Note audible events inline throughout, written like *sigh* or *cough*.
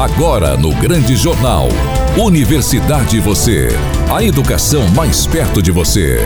Agora no Grande Jornal. Universidade Você. A educação mais perto de você.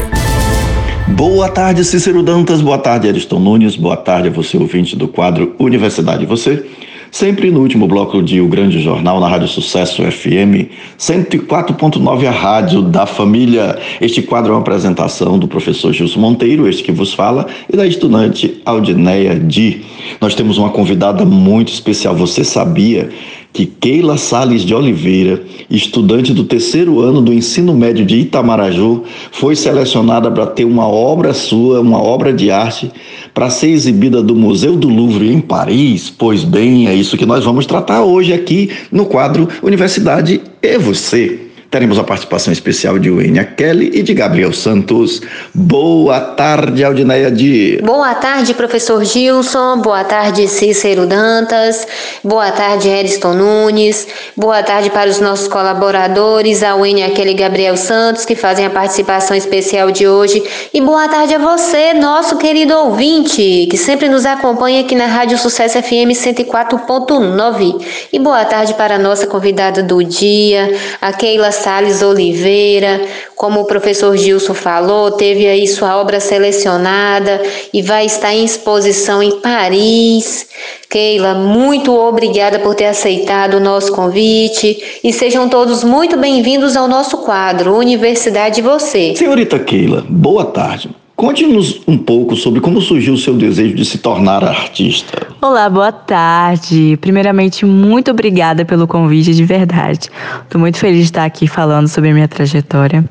Boa tarde, Cícero Dantas. Boa tarde, Ariston Nunes. Boa tarde a você, ouvinte do quadro Universidade Você. Sempre no último bloco de O Grande Jornal, na Rádio Sucesso FM 104.9, a rádio da família. Este quadro é uma apresentação do professor Gilson Monteiro, este que vos fala, e da estudante Aldineia Di. Nós temos uma convidada muito especial. Você sabia que Keila Sales de Oliveira, estudante do terceiro ano do ensino médio de Itamaraju, foi selecionada para ter uma obra sua, uma obra de arte, para ser exibida do Museu do Louvre em Paris. Pois bem, é isso que nós vamos tratar hoje aqui no quadro Universidade e Você. Teremos a participação especial de Wênia Kelly e de Gabriel Santos. Boa tarde, Aldineia Di. Boa tarde, professor Gilson. Boa tarde, Cícero Dantas. Boa tarde, Eriston Nunes. Boa tarde para os nossos colaboradores, a Wênia Kelly e Gabriel Santos, que fazem a participação especial de hoje. E boa tarde a você, nosso querido ouvinte, que sempre nos acompanha aqui na Rádio Sucesso FM 104.9. E boa tarde para a nossa convidada do dia, a Keila Sales Oliveira, como o professor Gilson falou, teve aí sua obra selecionada e vai estar em exposição em Paris. Keila, muito obrigada por ter aceitado o nosso convite e sejam todos muito bem-vindos ao nosso quadro Universidade Você. Senhorita Keila, boa tarde. Conte-nos um pouco sobre como surgiu o seu desejo de se tornar artista. Olá, boa tarde. Primeiramente, muito obrigada pelo convite, de verdade. Estou muito feliz de estar aqui falando sobre a minha trajetória.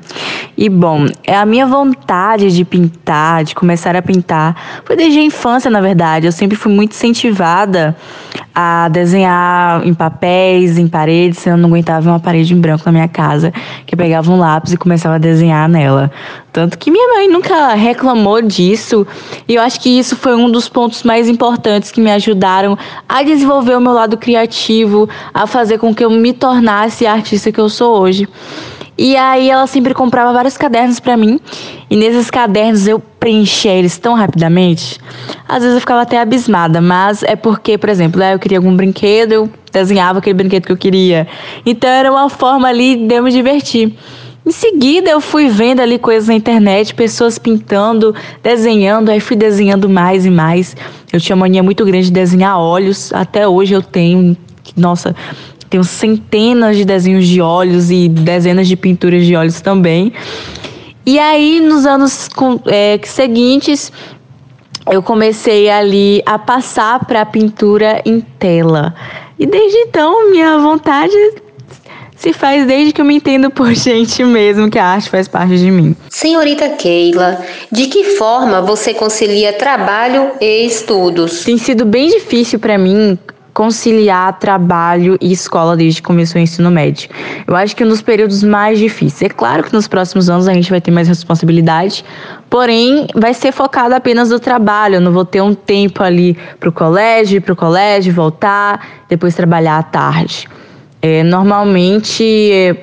E, bom, é a minha vontade de pintar, de começar a pintar, foi desde a infância, na verdade. Eu sempre fui muito incentivada a desenhar em papéis, em paredes. Eu não aguentava uma parede em branco na minha casa, que eu pegava um lápis e começava a desenhar nela. Tanto que minha mãe nunca reclamou disso. E eu acho que isso foi um dos pontos mais importantes que me ajudaram a desenvolver o meu lado criativo, a fazer com que eu me tornasse a artista que eu sou hoje. E aí ela sempre comprava vários cadernos para mim, e nesses cadernos eu preenchia eles tão rapidamente. Às vezes eu ficava até abismada, mas é porque, por exemplo, né, eu queria algum brinquedo, eu desenhava aquele brinquedo que eu queria. Então era uma forma ali de eu me divertir. Em seguida, eu fui vendo ali coisas na internet, pessoas pintando, desenhando, aí fui desenhando mais e mais. Eu tinha mania muito grande de desenhar olhos, até hoje eu tenho. Nossa, tenho centenas de desenhos de olhos e dezenas de pinturas de olhos também. E aí, nos anos é, seguintes, eu comecei ali a passar para a pintura em tela. E desde então, minha vontade se faz desde que eu me entendo por *laughs* gente mesmo, que a arte faz parte de mim. Senhorita Keila, de que forma você concilia trabalho e estudos? Tem sido bem difícil para mim conciliar trabalho e escola desde que começou o ensino médio. Eu acho que um dos períodos mais difíceis. É claro que nos próximos anos a gente vai ter mais responsabilidade, porém vai ser focado apenas no trabalho. Eu não vou ter um tempo ali para o colégio, para o colégio, voltar, depois trabalhar à tarde. É, normalmente, é,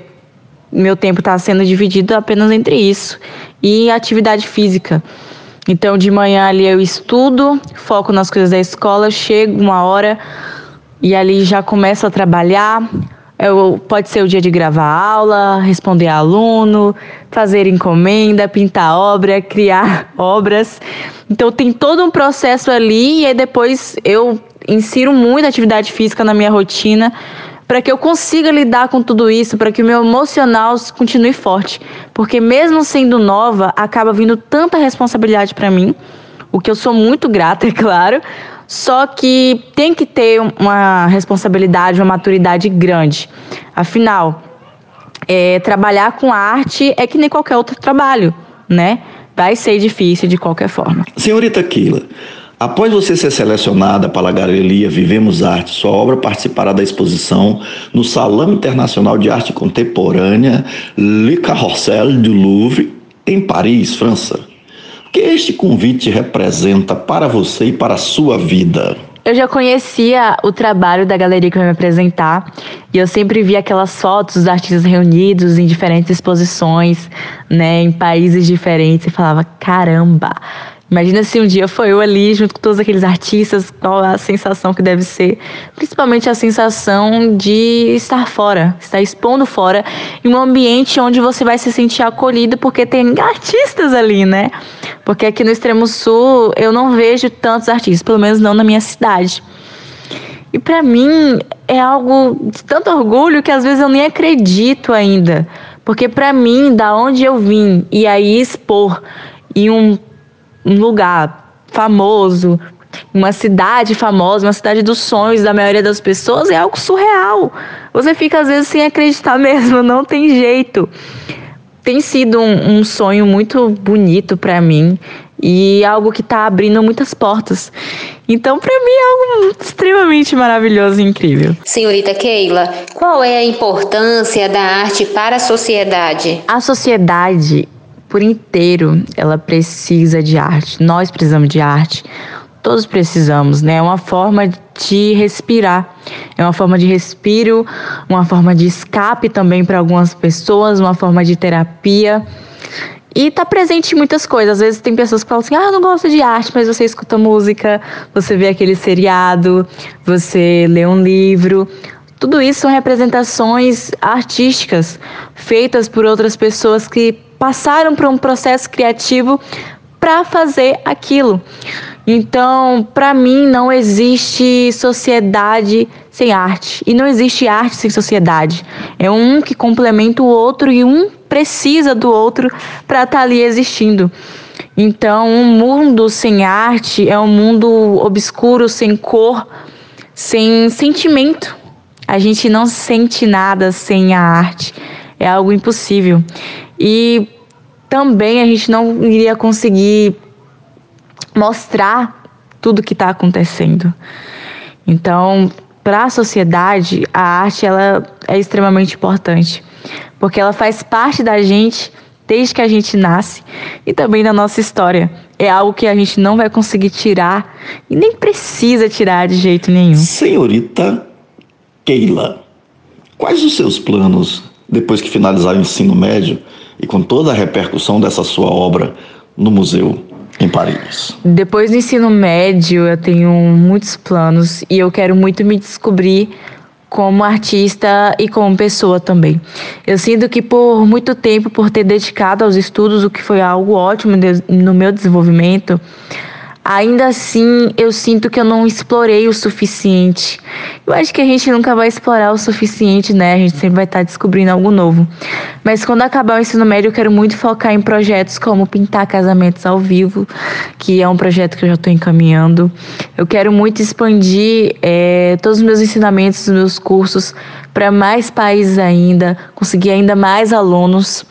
meu tempo está sendo dividido apenas entre isso e atividade física. Então, de manhã ali eu estudo, foco nas coisas da escola, chego uma hora e ali já começo a trabalhar. Eu, pode ser o dia de gravar aula, responder aluno, fazer encomenda, pintar obra, *laughs* criar obras. Então tem todo um processo ali e aí depois eu insiro muito atividade física na minha rotina para que eu consiga lidar com tudo isso, para que o meu emocional continue forte. Porque mesmo sendo nova, acaba vindo tanta responsabilidade para mim, o que eu sou muito grata, *laughs* é claro, só que tem que ter uma responsabilidade, uma maturidade grande. Afinal, é, trabalhar com arte é que nem qualquer outro trabalho, né? Vai ser difícil de qualquer forma. Senhorita Kila, Após você ser selecionada para a Galeria Vivemos Arte, sua obra participará da exposição no Salão Internacional de Arte Contemporânea Le Carrousel du Louvre, em Paris, França. O que este convite representa para você e para a sua vida? Eu já conhecia o trabalho da galeria que vai me apresentar e eu sempre via aquelas fotos dos artistas reunidos em diferentes exposições, né, em países diferentes e falava: caramba, Imagina se um dia foi eu ali junto com todos aqueles artistas, qual a sensação que deve ser. Principalmente a sensação de estar fora, estar expondo fora em um ambiente onde você vai se sentir acolhido porque tem artistas ali, né? Porque aqui no extremo sul eu não vejo tantos artistas, pelo menos não na minha cidade. E para mim é algo de tanto orgulho que às vezes eu nem acredito ainda. Porque para mim, da onde eu vim e aí expor em um um lugar famoso, uma cidade famosa, uma cidade dos sonhos da maioria das pessoas, é algo surreal. Você fica às vezes sem acreditar *laughs* mesmo, não tem jeito. Tem sido um, um sonho muito bonito para mim e algo que está abrindo muitas portas. Então, para mim, é algo extremamente maravilhoso e incrível. Senhorita Keila, qual é a importância da arte para a sociedade? A sociedade por inteiro ela precisa de arte. Nós precisamos de arte. Todos precisamos, né? É uma forma de respirar. É uma forma de respiro, uma forma de escape também para algumas pessoas, uma forma de terapia. E tá presente em muitas coisas. Às vezes tem pessoas que falam assim: ah, eu não gosto de arte, mas você escuta música, você vê aquele seriado, você lê um livro. Tudo isso são representações artísticas feitas por outras pessoas que passaram por um processo criativo para fazer aquilo. Então, para mim, não existe sociedade sem arte. E não existe arte sem sociedade. É um que complementa o outro e um precisa do outro para estar tá ali existindo. Então, um mundo sem arte é um mundo obscuro, sem cor, sem sentimento. A gente não sente nada sem a arte. É algo impossível. E também a gente não iria conseguir mostrar tudo que está acontecendo. Então, para a sociedade, a arte ela é extremamente importante, porque ela faz parte da gente desde que a gente nasce e também da nossa história. É algo que a gente não vai conseguir tirar e nem precisa tirar de jeito nenhum. Senhorita Keila, quais os seus planos depois que finalizar o ensino médio e com toda a repercussão dessa sua obra no museu em Paris? Depois do ensino médio, eu tenho muitos planos e eu quero muito me descobrir como artista e como pessoa também. Eu sinto que por muito tempo, por ter dedicado aos estudos, o que foi algo ótimo no meu desenvolvimento, ainda assim eu sinto que eu não explorei o suficiente. Eu acho que a gente nunca vai explorar o suficiente, né? A gente sempre vai estar descobrindo algo novo. Mas quando acabar o ensino médio, eu quero muito focar em projetos como pintar casamentos ao vivo, que é um projeto que eu já estou encaminhando. Eu quero muito expandir é, todos os meus ensinamentos, os meus cursos para mais países ainda, conseguir ainda mais alunos.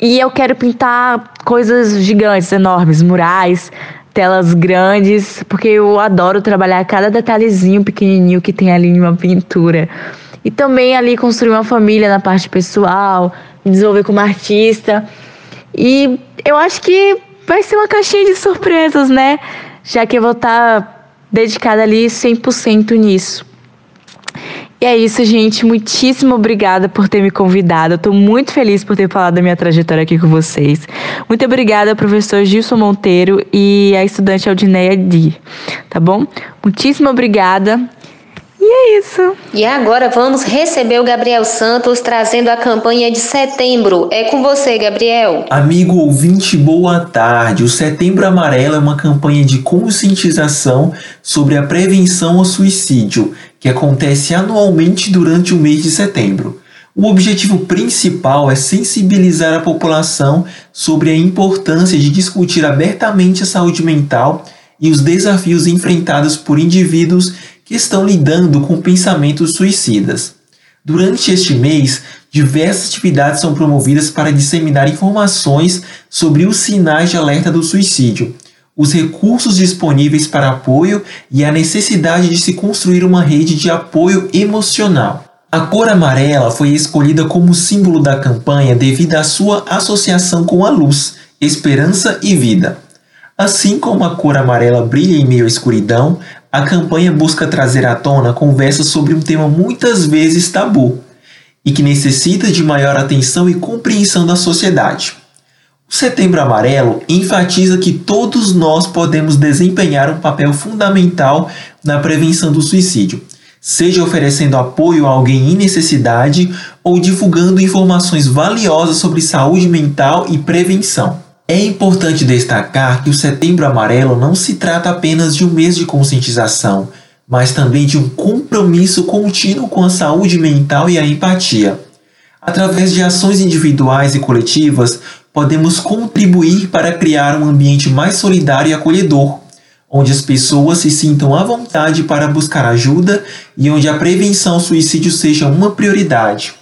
E eu quero pintar coisas gigantes, enormes, murais, telas grandes, porque eu adoro trabalhar cada detalhezinho pequenininho que tem ali em uma pintura. E também ali construir uma família na parte pessoal, me desenvolver como artista. E eu acho que vai ser uma caixinha de surpresas, né? Já que eu vou estar tá dedicada ali 100% nisso. E é isso, gente. Muitíssimo obrigada por ter me convidado. Eu tô muito feliz por ter falado da minha trajetória aqui com vocês. Muito obrigada, professor Gilson Monteiro e a estudante Aldineia Di. Tá bom? Muitíssimo obrigada. E é isso. E agora vamos receber o Gabriel Santos trazendo a campanha de setembro. É com você, Gabriel. Amigo ouvinte, boa tarde. O Setembro Amarelo é uma campanha de conscientização sobre a prevenção ao suicídio, que acontece anualmente durante o mês de setembro. O objetivo principal é sensibilizar a população sobre a importância de discutir abertamente a saúde mental e os desafios enfrentados por indivíduos que estão lidando com pensamentos suicidas. Durante este mês, diversas atividades são promovidas para disseminar informações sobre os sinais de alerta do suicídio, os recursos disponíveis para apoio e a necessidade de se construir uma rede de apoio emocional. A cor amarela foi escolhida como símbolo da campanha devido à sua associação com a luz, esperança e vida. Assim como a cor amarela brilha em meio à escuridão, a campanha busca trazer à tona conversas sobre um tema muitas vezes tabu e que necessita de maior atenção e compreensão da sociedade. O Setembro Amarelo enfatiza que todos nós podemos desempenhar um papel fundamental na prevenção do suicídio, seja oferecendo apoio a alguém em necessidade ou divulgando informações valiosas sobre saúde mental e prevenção. É importante destacar que o Setembro Amarelo não se trata apenas de um mês de conscientização, mas também de um compromisso contínuo com a saúde mental e a empatia. Através de ações individuais e coletivas, podemos contribuir para criar um ambiente mais solidário e acolhedor, onde as pessoas se sintam à vontade para buscar ajuda e onde a prevenção ao suicídio seja uma prioridade.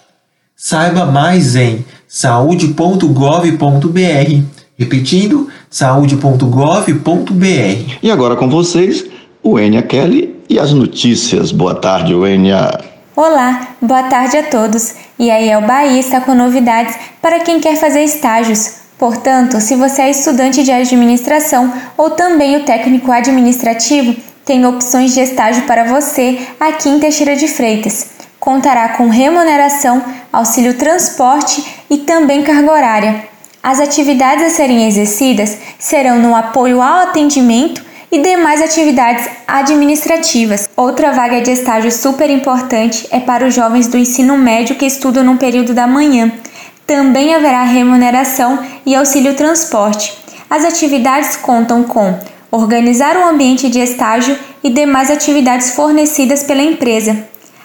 Saiba mais em saúde.gov.br. Repetindo, saúde.gov.br. E agora com vocês, o Enia Kelly e as notícias. Boa tarde, Enia. Olá, boa tarde a todos. E a IEL Bahia está com novidades para quem quer fazer estágios. Portanto, se você é estudante de administração ou também o técnico administrativo, tem opções de estágio para você aqui em Teixeira de Freitas. Contará com remuneração, auxílio transporte e também carga horária. As atividades a serem exercidas serão no apoio ao atendimento e demais atividades administrativas. Outra vaga de estágio super importante é para os jovens do ensino médio que estudam no período da manhã. Também haverá remuneração e auxílio transporte. As atividades contam com organizar um ambiente de estágio e demais atividades fornecidas pela empresa.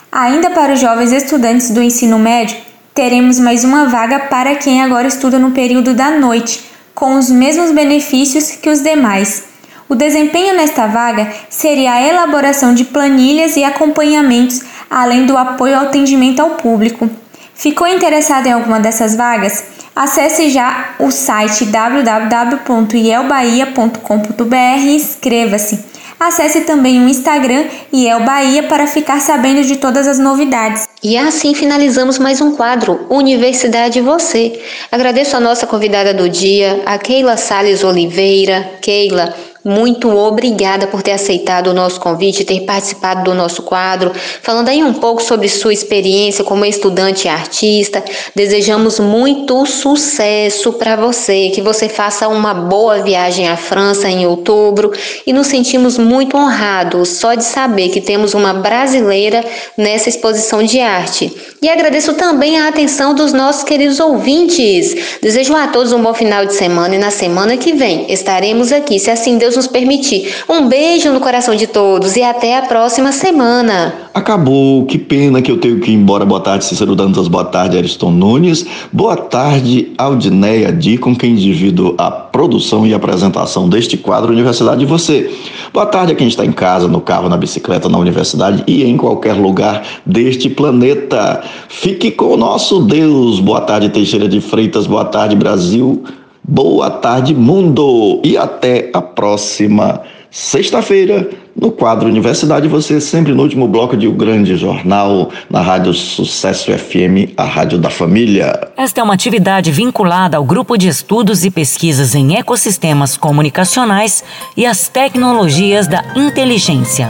Ainda para os jovens estudantes do ensino médio, teremos mais uma vaga para quem agora estuda no período da noite, com os mesmos benefícios que os demais. O desempenho nesta vaga seria a elaboração de planilhas e acompanhamentos, além do apoio ao atendimento ao público. Ficou interessado em alguma dessas vagas? Acesse já o site www.ielbahia.com.br e inscreva-se. Acesse também o Instagram IEL Bahia para ficar sabendo de todas as novidades. E assim finalizamos mais um quadro Universidade Você. Agradeço a nossa convidada do dia, a Keila Sales Oliveira. Keila, muito obrigada por ter aceitado o nosso convite, ter participado do nosso quadro, falando aí um pouco sobre sua experiência como estudante e artista. Desejamos muito sucesso para você, que você faça uma boa viagem à França em outubro e nos sentimos muito honrados só de saber que temos uma brasileira nessa exposição de arte. E agradeço também a atenção dos nossos queridos ouvintes. Desejo a todos um bom final de semana e na semana que vem estaremos aqui, se assim Deus nos permitir. Um beijo no coração de todos e até a próxima semana. Acabou, que pena que eu tenho que ir embora. Boa tarde, Cícero Dantas. Boa tarde, Ariston Nunes. Boa tarde, Aldineia Di, com quem divido a produção e apresentação deste quadro Universidade de Você. Boa tarde a quem está em casa, no carro, na bicicleta, na universidade e em qualquer lugar deste planeta. Fique com o nosso Deus. Boa tarde, Teixeira de Freitas. Boa tarde, Brasil. Boa tarde, mundo! E até a próxima sexta-feira, no quadro Universidade, você sempre no último bloco de O Grande Jornal, na Rádio Sucesso FM, a rádio da família. Esta é uma atividade vinculada ao Grupo de Estudos e Pesquisas em Ecossistemas Comunicacionais e as Tecnologias da Inteligência.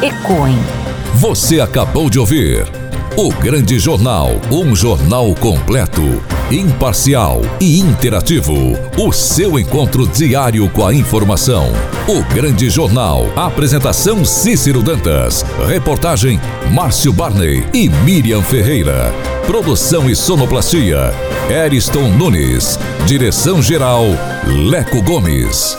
ECOIN. Você acabou de ouvir. O Grande Jornal, um jornal completo, imparcial e interativo. O seu encontro diário com a informação. O Grande Jornal. Apresentação Cícero Dantas. Reportagem Márcio Barney e Miriam Ferreira. Produção e sonoplastia Eriston Nunes. Direção geral Leco Gomes.